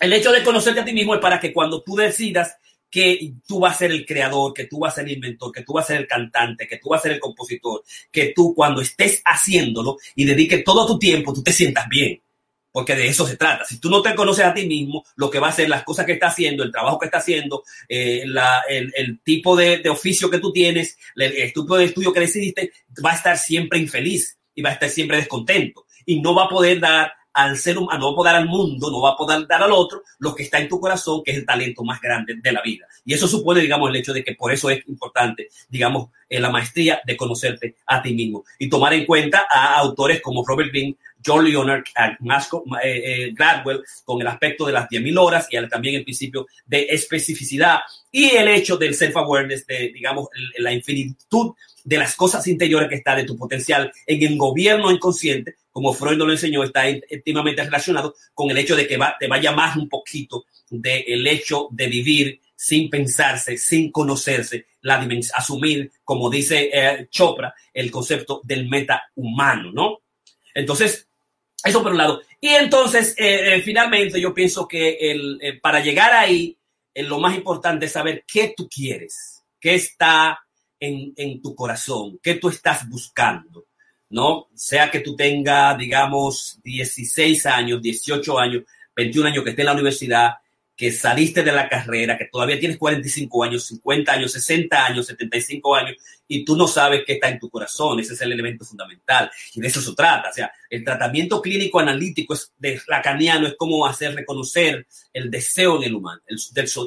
el hecho de conocerte a ti mismo es para que cuando tú decidas que tú vas a ser el creador, que tú vas a ser el inventor, que tú vas a ser el cantante, que tú vas a ser el compositor, que tú cuando estés haciéndolo y dediques todo tu tiempo, tú te sientas bien, porque de eso se trata. Si tú no te conoces a ti mismo, lo que va a ser las cosas que está haciendo, el trabajo que está haciendo, eh, el, tipo de, de, oficio que tú tienes, el, tipo de estudio que decidiste, va a estar siempre infeliz y va a estar siempre descontento y no va a poder dar al ser humano, no va a poder al mundo, no va a poder dar al otro lo que está en tu corazón, que es el talento más grande de la vida. Y eso supone, digamos, el hecho de que por eso es importante, digamos, eh, la maestría de conocerte a ti mismo y tomar en cuenta a autores como Robert Greene, John Leonard, Masco, eh, eh, Gladwell, con el aspecto de las 10.000 horas y también el principio de especificidad y el hecho del self-awareness, de, digamos, la infinitud de las cosas interiores que está de tu potencial en el gobierno inconsciente, como Freud nos lo enseñó, está íntimamente relacionado con el hecho de que va, te vaya más un poquito del hecho de vivir sin pensarse, sin conocerse, la asumir, como dice eh, Chopra, el concepto del meta humano, ¿no? Entonces, eso por un lado. Y entonces, eh, eh, finalmente, yo pienso que para llegar ahí, lo más importante es saber qué tú quieres, qué está en, tu corazón? ¿Qué tú estás buscando? ¿No? Sea que tú tengas, digamos, 16 años, 18 años, 21 años que estés en la universidad, que saliste de la carrera, que todavía tienes 45 años, 50 años, 60 años, 75 años, y tú no sabes qué está en tu corazón. Ese es el elemento fundamental. Y de eso se trata. O sea, el tratamiento clínico analítico es de lacaniano es como hacer reconocer el deseo en el humano, el,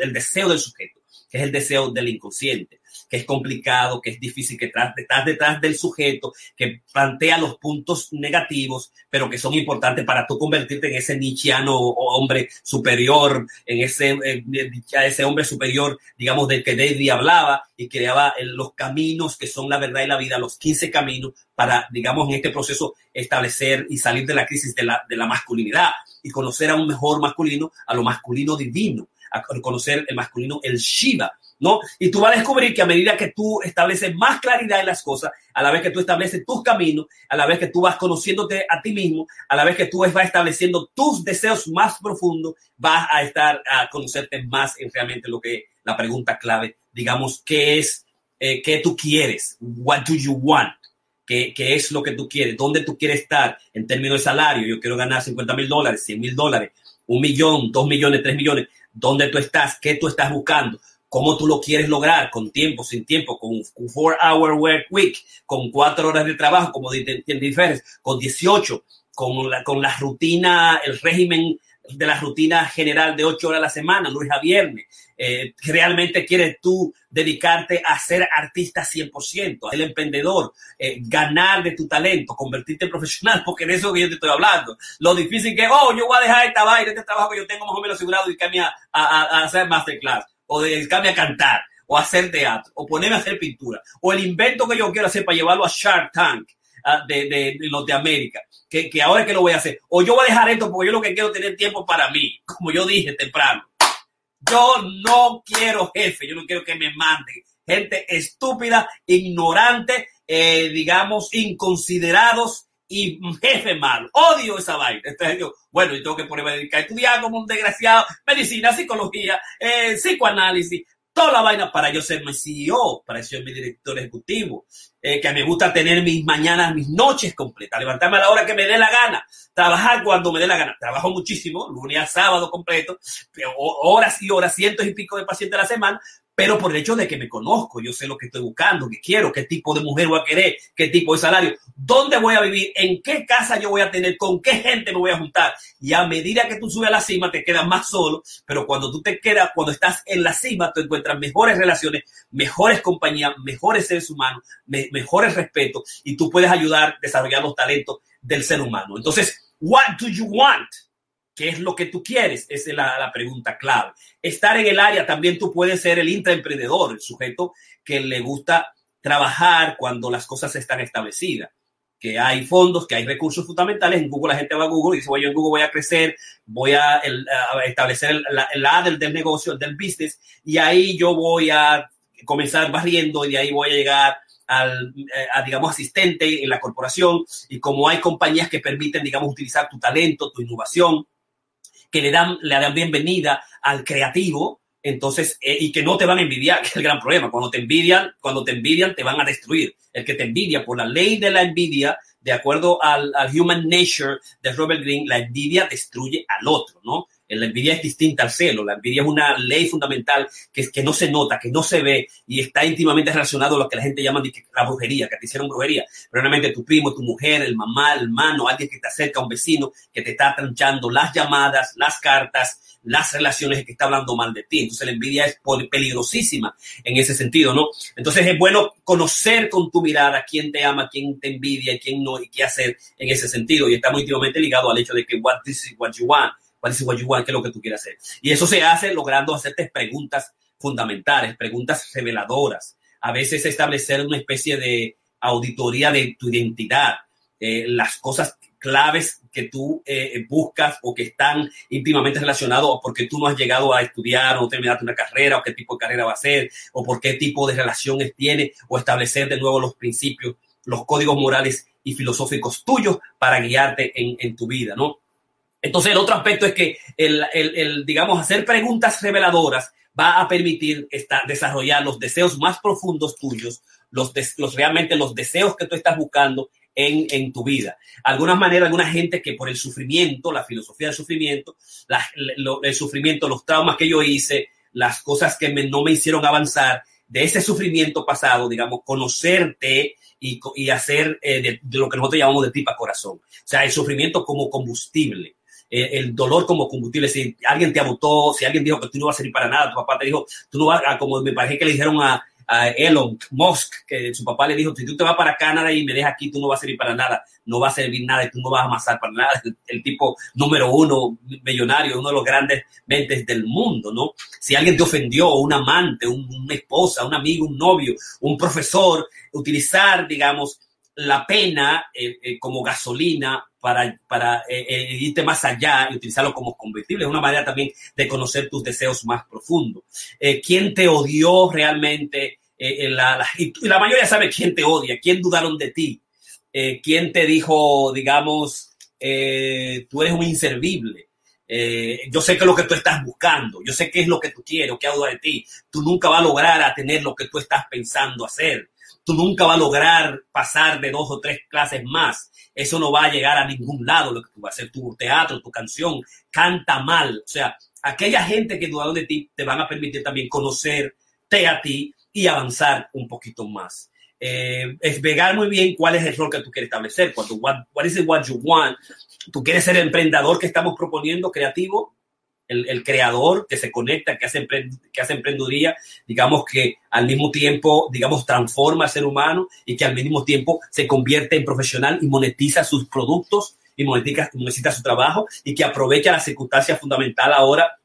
el deseo del sujeto, que es el deseo del inconsciente que es complicado, que es difícil, que estás, detrás del sujeto, que plantea los puntos negativos, pero que son importantes para tú convertirte en ese nichiano hombre superior, en ese, ese hombre superior, digamos, del que David hablaba y creaba los caminos que son la verdad y la vida, los 15 caminos para, digamos, en este proceso establecer y salir de la crisis de la, de la masculinidad y conocer a un mejor masculino, a lo masculino divino, a conocer el masculino, el Shiva, ¿no? Y tú vas a descubrir que a medida que tú estableces más claridad en las cosas, a la vez que tú estableces tus caminos, a la vez que tú vas conociéndote a ti mismo, a la vez que tú vas estableciendo tus deseos más profundos, vas a estar a conocerte más en realmente lo que la pregunta clave, digamos, ¿qué es, eh, qué tú quieres? What do you want? ¿Qué, ¿Qué, es lo que tú quieres? ¿Dónde tú quieres estar en términos de salario? Yo quiero ganar 50 mil dólares, 100 mil dólares, un millón, dos millones, tres millones. ¿Dónde tú estás? ¿Qué tú estás buscando? Cómo tú lo quieres lograr, con tiempo, sin tiempo, con un four hour work week, con cuatro horas de trabajo, como diferes, con 18, con la, con la rutina, el régimen de la rutina general de ocho horas a la semana, lunes a viernes. Eh, realmente quieres tú dedicarte a ser artista 100%, el emprendedor, eh, ganar de tu talento, convertirte en profesional, porque de eso que yo te estoy hablando. Lo difícil que, oh, yo voy a dejar esta vaina, este trabajo que yo tengo más o menos asegurado y cambia a, a, hacer masterclass, o dedicarme a cantar, o a hacer teatro, o ponerme a hacer pintura, o el invento que yo quiero hacer para llevarlo a Shark Tank de, de, de, los de América, que, que ahora es que lo voy a hacer. O yo voy a dejar esto porque yo lo que quiero es tener tiempo para mí, como yo dije temprano. Yo no quiero jefe, yo no quiero que me manden gente estúpida, ignorante, eh, digamos, inconsiderados y jefe malo. Odio esa vaina. Entonces yo, bueno, yo tengo que ponerme a dedicar a estudiar como un desgraciado, medicina, psicología, eh, psicoanálisis, toda la vaina para yo ser mi CEO, para ser mi director ejecutivo, eh, que me gusta tener mis mañanas, mis noches completas, levantarme a la hora que me dé la gana, trabajar cuando me dé la gana. Trabajo muchísimo, lunes a sábado completo, horas y horas, cientos y pico de pacientes a la semana, pero por el hecho de que me conozco, yo sé lo que estoy buscando, qué quiero, qué tipo de mujer voy a querer, qué tipo de salario, dónde voy a vivir, en qué casa yo voy a tener, con qué gente me voy a juntar. Y a medida que tú subes a la cima, te quedas más solo, pero cuando tú te quedas, cuando estás en la cima, tú encuentras mejores relaciones, mejores compañías, mejores seres humanos, me mejores respetos, y tú puedes ayudar a desarrollar los talentos del ser humano. Entonces, what do you want? ¿Qué es lo que tú quieres? Esa es la, la, pregunta clave. Estar en el área, también tú puedes ser el intraemprendedor, el sujeto que le gusta trabajar cuando las cosas están establecidas. Que hay fondos, que hay recursos fundamentales. En Google la gente va a Google y dice, yo en Google voy a crecer, voy a, el, a establecer el, el A del, del negocio, el del business, y ahí yo voy a comenzar barriendo y de ahí voy a llegar al, eh, a, digamos, asistente en la corporación y como hay compañías que permiten, digamos, utilizar tu talento, tu innovación, que le dan, le dan bienvenida al creativo, entonces, eh, y que no te van a envidiar, que es el gran problema. Cuando te envidian, cuando te envidian, te van a destruir. El que te envidia por la ley de la envidia, de acuerdo al, Human Nature de Robert Greene, la envidia destruye al otro, ¿no? La envidia es distinta al celo. La envidia es una ley fundamental que, que no se nota, que no se ve y está íntimamente relacionado a lo que la gente llama la brujería, que te hicieron brujería. Pero realmente tu primo, tu mujer, el mamá, el hermano, alguien que te acerca, un vecino que te está tranchando las llamadas, las cartas, las relaciones que está hablando mal de ti. Entonces la envidia es peligrosísima en ese sentido, ¿no? Entonces es bueno conocer con tu mirada quién te ama, quién te envidia quién no y qué hacer en ese sentido. Y está muy íntimamente ligado al hecho de que what is what you want parece igual que lo que tú quieras hacer. Y eso se hace logrando hacerte preguntas fundamentales, preguntas reveladoras. A veces establecer una especie de auditoría de tu identidad, eh, las cosas claves que tú eh, buscas o que están íntimamente relacionados o porque tú no has llegado a estudiar o terminaste una carrera o qué tipo de carrera va a ser o por qué tipo de relaciones tiene o establecer de nuevo los principios, los códigos morales y filosóficos tuyos para guiarte en, en tu vida, ¿no? Entonces, el otro aspecto es que el, el, el digamos, hacer preguntas reveladoras va a permitir estar, desarrollar los deseos más profundos tuyos, los, los realmente los deseos que tú estás buscando en, en, tu vida. Algunas maneras, alguna gente que por el sufrimiento, la filosofía del sufrimiento, la, lo, el sufrimiento, los traumas que yo hice, las cosas que me, no me hicieron avanzar, de ese sufrimiento pasado, digamos, conocerte y, y hacer eh, de, de, lo que nosotros llamamos de tripa corazón. O sea, el sufrimiento como combustible el dolor como combustible. Si alguien te abotó, si alguien dijo que tú no vas a servir para nada, tu papá te dijo, tú no vas a, como me parece que le dijeron a, Elon Musk, que su papá le dijo, si tú te vas para Canadá y me dejas aquí, tú no vas a servir para nada, no va a servir nada y tú no vas a amasar para nada. El, el, tipo número uno, millonario, uno de los grandes mentes del mundo, ¿no? Si alguien te ofendió, un amante, un, una esposa, un amigo, un novio, un profesor, utilizar, digamos, la pena eh, eh, como gasolina para, para eh, irte más allá y utilizarlo como combustible. Es una manera también de conocer tus deseos más profundos. ¿Quién te odió realmente? La, y la mayoría sabe quién te odia, quién dudaron de ti, quién te dijo, digamos, tú eres un inservible. yo sé que lo que tú estás buscando, yo sé qué es lo que tú quieres, qué duda de ti. Tú nunca vas a lograr a tener lo que tú estás pensando hacer tú nunca vas a lograr pasar de dos o tres clases más. Eso no va a llegar a ningún lado, lo que tú vas a hacer, tu teatro, tu canción, canta mal. O sea, aquella gente que dudaron de ti te van a permitir también conocerte a ti y avanzar un poquito más. eh, esvegar muy bien cuál es el rol que tú quieres establecer. Cuando, what, what is it what you want? Tú quieres ser emprendedor que estamos proponiendo, creativo, el, creador que se conecta, que hace, que hace emprendeduría, digamos que al mismo tiempo, digamos, transforma al ser humano y que al mismo tiempo se convierte en profesional y monetiza sus productos y monetiza, monetiza su trabajo y que aprovecha la circunstancia fundamental ahora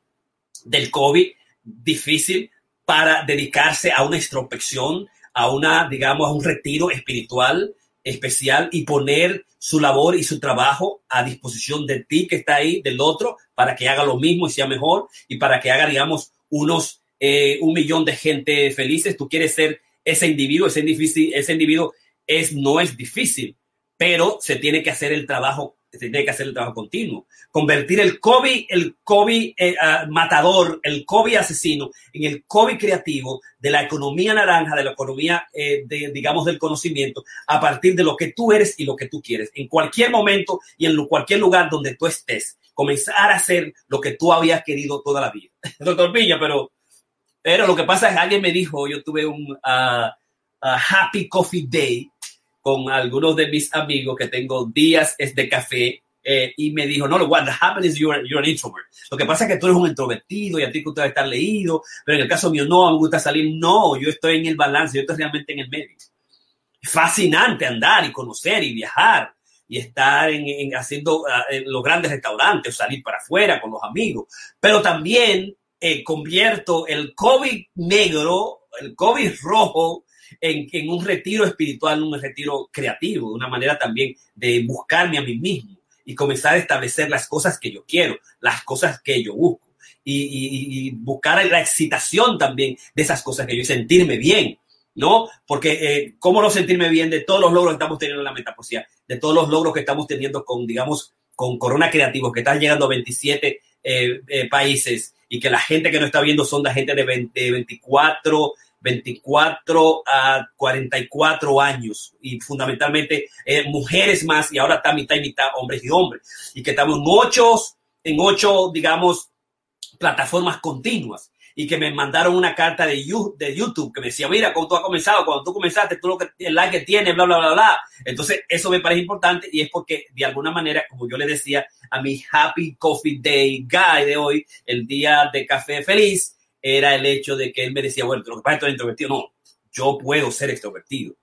del COVID difícil para dedicarse a una introspección, a una, digamos, a un retiro espiritual especial y poner su labor y su trabajo a disposición de ti que está ahí, del otro, para que haga lo mismo y sea mejor y para que haga, digamos, unos, eh, un millón de gente felices. Tú quieres ser ese individuo, ese, difícil, ese individuo es, no es difícil, pero se tiene que hacer el trabajo tiene que hacer el trabajo continuo. Convertir el COVID, el COVID eh, uh, matador, el COVID asesino, en el COVID creativo de la economía naranja, de la economía, eh, de, digamos, del conocimiento, a partir de lo que tú eres y lo que tú quieres. En cualquier momento y en cualquier lugar donde tú estés, comenzar a hacer lo que tú habías querido toda la vida. Doctor Villa, pero, pero lo que pasa es que alguien me dijo, yo tuve un uh, uh, Happy Coffee Day con algunos de mis amigos que tengo días de café eh, y me dijo, no, what happens is you're, you're, an introvert. Lo que pasa es que tú eres un introvertido y a ti te gusta estar leído, pero en el caso mío no, me gusta salir. No, yo estoy en el balance, yo estoy realmente en el medio. Fascinante andar y conocer y viajar y estar en, en haciendo uh, en los grandes restaurantes, salir para afuera con los amigos, pero también eh, convierto el COVID negro, el COVID rojo, en, en, un retiro espiritual, un retiro creativo, una manera también de buscarme a mí mismo y comenzar a establecer las cosas que yo quiero, las cosas que yo busco y, y, y buscar la excitación también de esas cosas que yo sentirme bien. ¿no? Porque, eh, ¿cómo no sentirme bien de todos los logros que estamos teniendo en la metaposía? De todos los logros que estamos teniendo con, digamos, con Corona Creativos, que están llegando a 27 eh, eh, países y que la gente que no está viendo son la gente de 20, 24, 24 a 44 años y fundamentalmente eh, mujeres más y ahora está mitad y mitad hombres y hombres. Y que estamos en ocho, en ocho, digamos, plataformas continuas. Y que me mandaron una carta de, de YouTube que me decía, mira, cómo tú has comenzado, cuando tú comenzaste, tú lo que, el like que tienes, bla, bla, bla, bla. Entonces, eso me parece importante y es porque, de alguna manera, como yo le decía a mi Happy Coffee Day Guy de hoy, el día de café feliz, era el hecho de que él me decía, bueno, lo que pasa es que introvertido. No, yo puedo ser extrovertido.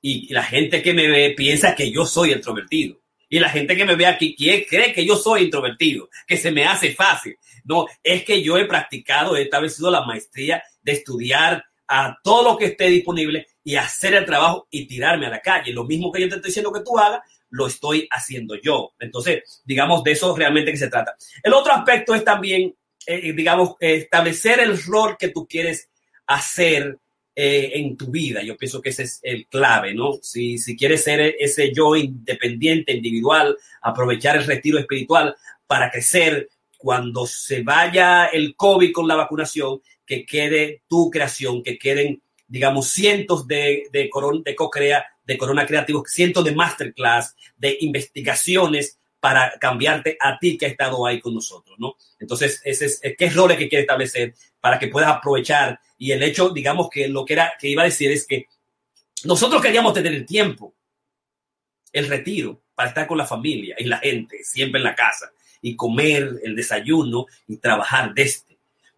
Y la gente que me ve piensa que yo soy extrovertido. Y la gente que me ve aquí cree que yo soy introvertido, que se me hace fácil. No, es que yo he practicado, he establecido la maestría de estudiar a todo lo que esté disponible y hacer el trabajo y tirarme a la calle. Lo mismo que yo te estoy diciendo que tú hagas, lo estoy haciendo yo. Entonces, digamos, de eso realmente que se trata. El otro aspecto es también eh, digamos, establecer el rol que tú quieres hacer eh, en tu vida. Yo pienso que ese es el clave, ¿no? Si, si quieres ser ese yo independiente, individual, aprovechar el retiro espiritual para crecer cuando se vaya el COVID con la vacunación, que quede tu creación, que queden, digamos, cientos de, de, de co-crea, de corona creativos, cientos de masterclass, de investigaciones para cambiarte a ti que ha estado ahí con nosotros, ¿no? Entonces, ese es, ¿qué roles que quiere establecer para que puedas aprovechar? Y el hecho, digamos que lo que, era, que iba a decir es que nosotros queríamos tener el tiempo, el retiro, para estar con la familia y la gente, siempre en la casa, y comer el desayuno y trabajar desde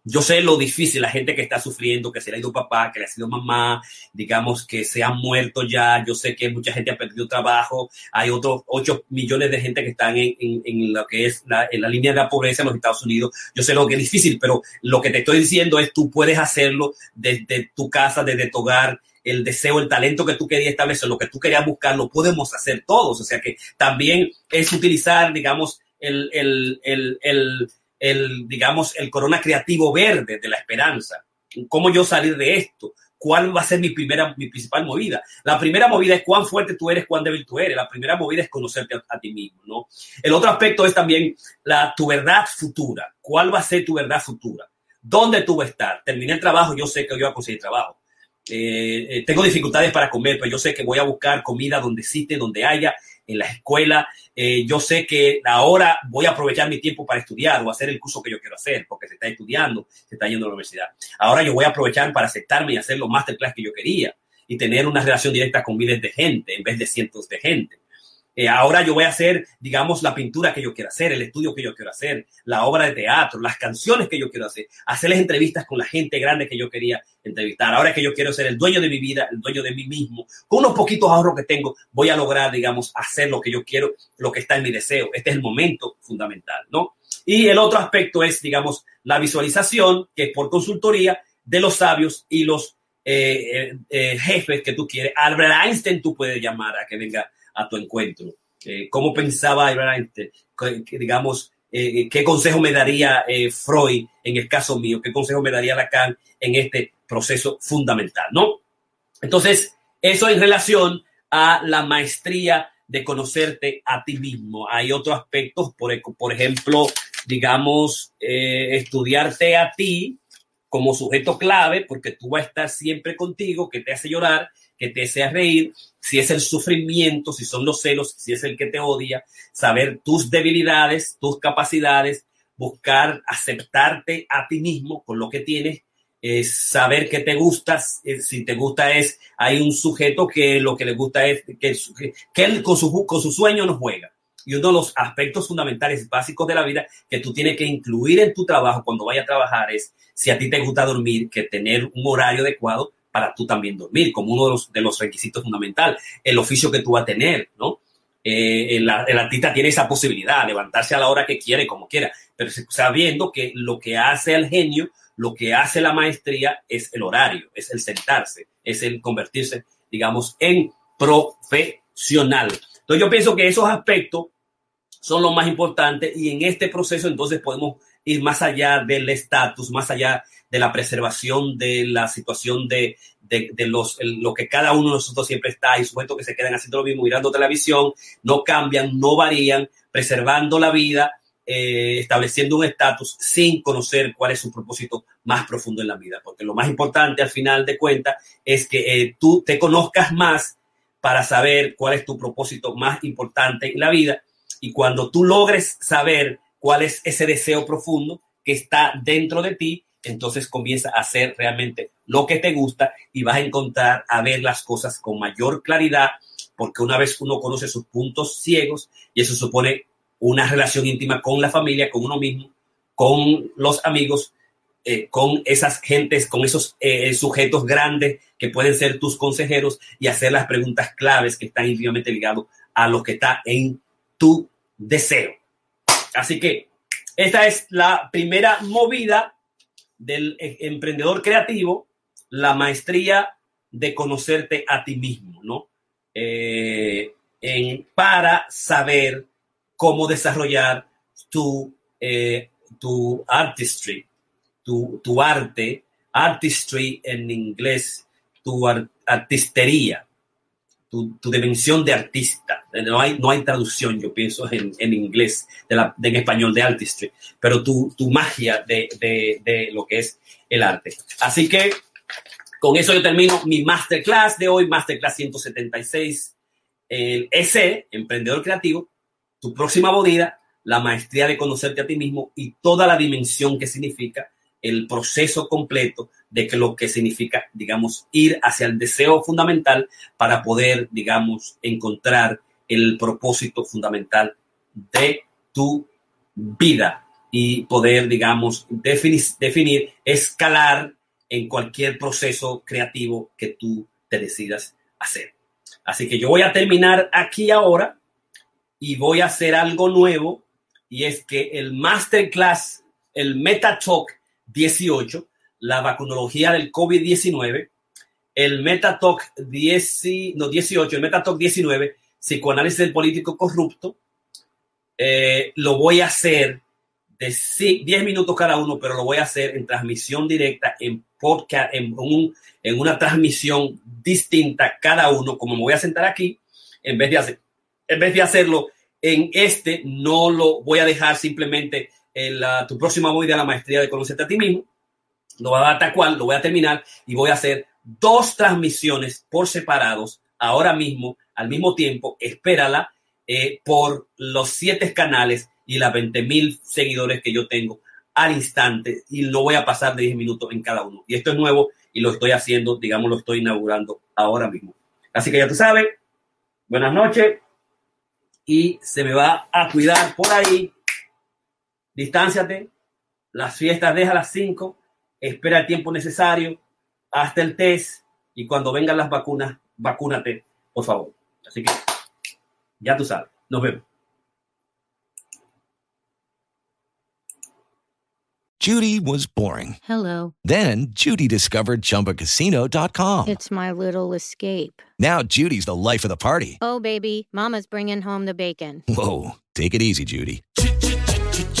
yo sé lo difícil, la gente que está sufriendo, que se le ha ido papá, que le ha sido mamá, digamos que se han muerto ya. Yo sé que mucha gente ha perdido trabajo. Hay otros 8 millones de gente que están en, en, en lo que es la, en la línea de la pobreza en los Estados Unidos. Yo sé lo que es difícil, pero lo que te estoy diciendo es tú puedes hacerlo desde tu casa, desde tu hogar, el deseo, el talento que tú querías establecer, lo que tú querías buscar, lo podemos hacer todos. O sea que también es utilizar, digamos, el, el, el, el el, digamos, el corona creativo verde de la esperanza. ¿Cómo yo salir de esto? ¿Cuál va a ser mi primera, mi principal movida? La primera movida es cuán fuerte tú eres, cuán débil tú eres. La primera movida es conocerte a, ti mismo, ¿no? El otro aspecto es también la, tu verdad futura. ¿Cuál va a ser tu verdad futura? ¿Dónde tú vas a estar? Terminé el trabajo, yo sé que yo voy a conseguir trabajo. Eh, eh, tengo dificultades para comer, pero yo sé que voy a buscar comida donde existe, donde haya, en la escuela. Eh, yo sé que ahora voy a aprovechar mi tiempo para estudiar o hacer el curso que yo quiero hacer, porque se está estudiando, se está yendo a la universidad. Ahora yo voy a aprovechar para aceptarme y hacer los masterclass que yo quería. y tener una relación directa con miles de gente en vez de cientos de gente. Eh, ahora yo voy a hacer, digamos, la pintura que yo quiero hacer, el estudio que yo quiero hacer, la obra de teatro, las canciones que yo quiero hacer, hacerles entrevistas con la gente grande que yo quería entrevistar. Ahora que yo quiero ser el dueño de mi vida, el dueño de mí mismo, con unos poquitos ahorros que tengo, voy a lograr, digamos, hacer lo que yo quiero, lo que está en mi deseo. Este es el momento fundamental, ¿no? Y el otro aspecto es, digamos, la visualización, que es por consultoría de los sabios y los eh, eh, jefes que tú quieres. Albert Einstein tú puedes llamar a que venga a tu encuentro. Eh, ¿Cómo pensaba Einstein? digamos, eh, qué consejo me daría eh, Freud en el caso mío, qué consejo me daría Lacan en este proceso fundamental, ¿no? Entonces, eso en relación a la maestría de conocerte a ti mismo. Hay otros aspectos, por, por ejemplo, digamos, estudiarte a ti como sujeto clave, porque tú vas a estar siempre contigo, que te hace llorar, que te hace reír, si es el sufrimiento, si son los celos, si es el que te odia, saber tus debilidades, tus capacidades, buscar aceptarte a ti mismo con lo que tienes, saber que te gustas, eh, si te gusta es, hay un sujeto que lo que le gusta es que, que él con su, con su sueño no juega. Y uno de los aspectos fundamentales básicos de la vida que tú tienes que incluir en tu trabajo cuando vayas a trabajar es, si a ti te gusta dormir, que tener un horario adecuado para tú también dormir, como uno de los, de los requisitos fundamentales, el oficio que tú vas a tener, ¿no? Eh, el, artista tiene esa posibilidad, levantarse a la hora que quiere, como quiera, pero sabiendo que lo que hace el genio, lo que hace la maestría es el horario, es el sentarse, es el convertirse, digamos, en profesional. Entonces yo pienso que esos aspectos son los más importantes y en este proceso entonces podemos ir más allá del estatus, más allá de la preservación de la situación de, de, los, lo que cada uno de nosotros siempre está y sujeto que se quedan haciendo lo mismo, mirando televisión, no cambian, no varían, preservando la vida, eh, estableciendo un estatus sin conocer cuál es su propósito más profundo en la vida. Porque lo más importante al final de cuentas es que eh, tú te conozcas más para saber cuál es tu propósito más importante en la vida. Y cuando tú logres saber cuál es ese deseo profundo que está dentro de ti, entonces comienza a hacer realmente lo que te gusta y vas a encontrar a ver las cosas con mayor claridad, porque una vez uno conoce sus puntos ciegos, y eso supone una relación íntima con la familia, con uno mismo, con los amigos, eh, con esas gentes, con esos eh, sujetos grandes que pueden ser tus consejeros y hacer las preguntas claves que están íntimamente ligados a lo que está en tu deseo. Así que esta es la primera movida del e, emprendedor creativo la maestría de conocerte a ti mismo, ¿no? Eh, para saber cómo desarrollar tu, eh, tu artistry, tu, tu, arte, artistry en inglés, tu artistería, tu, dimensión de artista. No hay, no hay traducción, yo pienso, en, en inglés, de la, en español de artistry, pero tu, tu magia de, de, de, lo que es el arte. Así que con eso yo termino mi masterclass de hoy, masterclass 176, el EC, Emprendedor Creativo, tu próxima bodida, la maestría de conocerte a ti mismo y toda la dimensión que significa el proceso completo de que lo que significa, digamos, ir hacia el deseo fundamental para poder, digamos, encontrar el propósito fundamental de tu vida y poder, digamos, definir, definir, escalar en cualquier proceso creativo que tú te decidas hacer. Así que yo voy a terminar aquí ahora y voy a hacer algo nuevo y es que el masterclass, el Meta Talk 18, la vacunología del COVID-19, el MetaTalk 10, no, 18, el MetaTalk 19, psicoanálisis del político corrupto, eh, lo voy a hacer de 10 minutos cada uno, pero lo voy a hacer en transmisión directa, en podcast, en, en una transmisión distinta cada uno, como me voy a sentar aquí, en vez de hacer, en vez de hacerlo en este, no lo voy a dejar simplemente en la, tu próxima voy de la maestría de conocerte a ti mismo, lo voy a dar tal cual, lo voy a terminar y voy a hacer dos transmisiones por separados ahora mismo, al mismo tiempo, espérala eh, por los siete canales y las 20 mil seguidores que yo tengo al instante y lo voy a pasar de 10 minutos en cada uno. Y esto es nuevo y lo estoy haciendo, digamos, lo estoy inaugurando ahora mismo. Así que ya tú sabes, buenas noches y se me va a cuidar por ahí. Distánciate, las fiestas deja a las 5, espera el tiempo necesario hasta el test y cuando vengan las vacunas, vacúnate, por favor. Así que ya tú sabes, nos vemos. Judy was boring. Hello. Then Judy discovered ChumbaCasino.com. It's my little escape. Now Judy's the life of the party. Oh, baby, Mama's bringing home the bacon. Whoa, take it easy, Judy.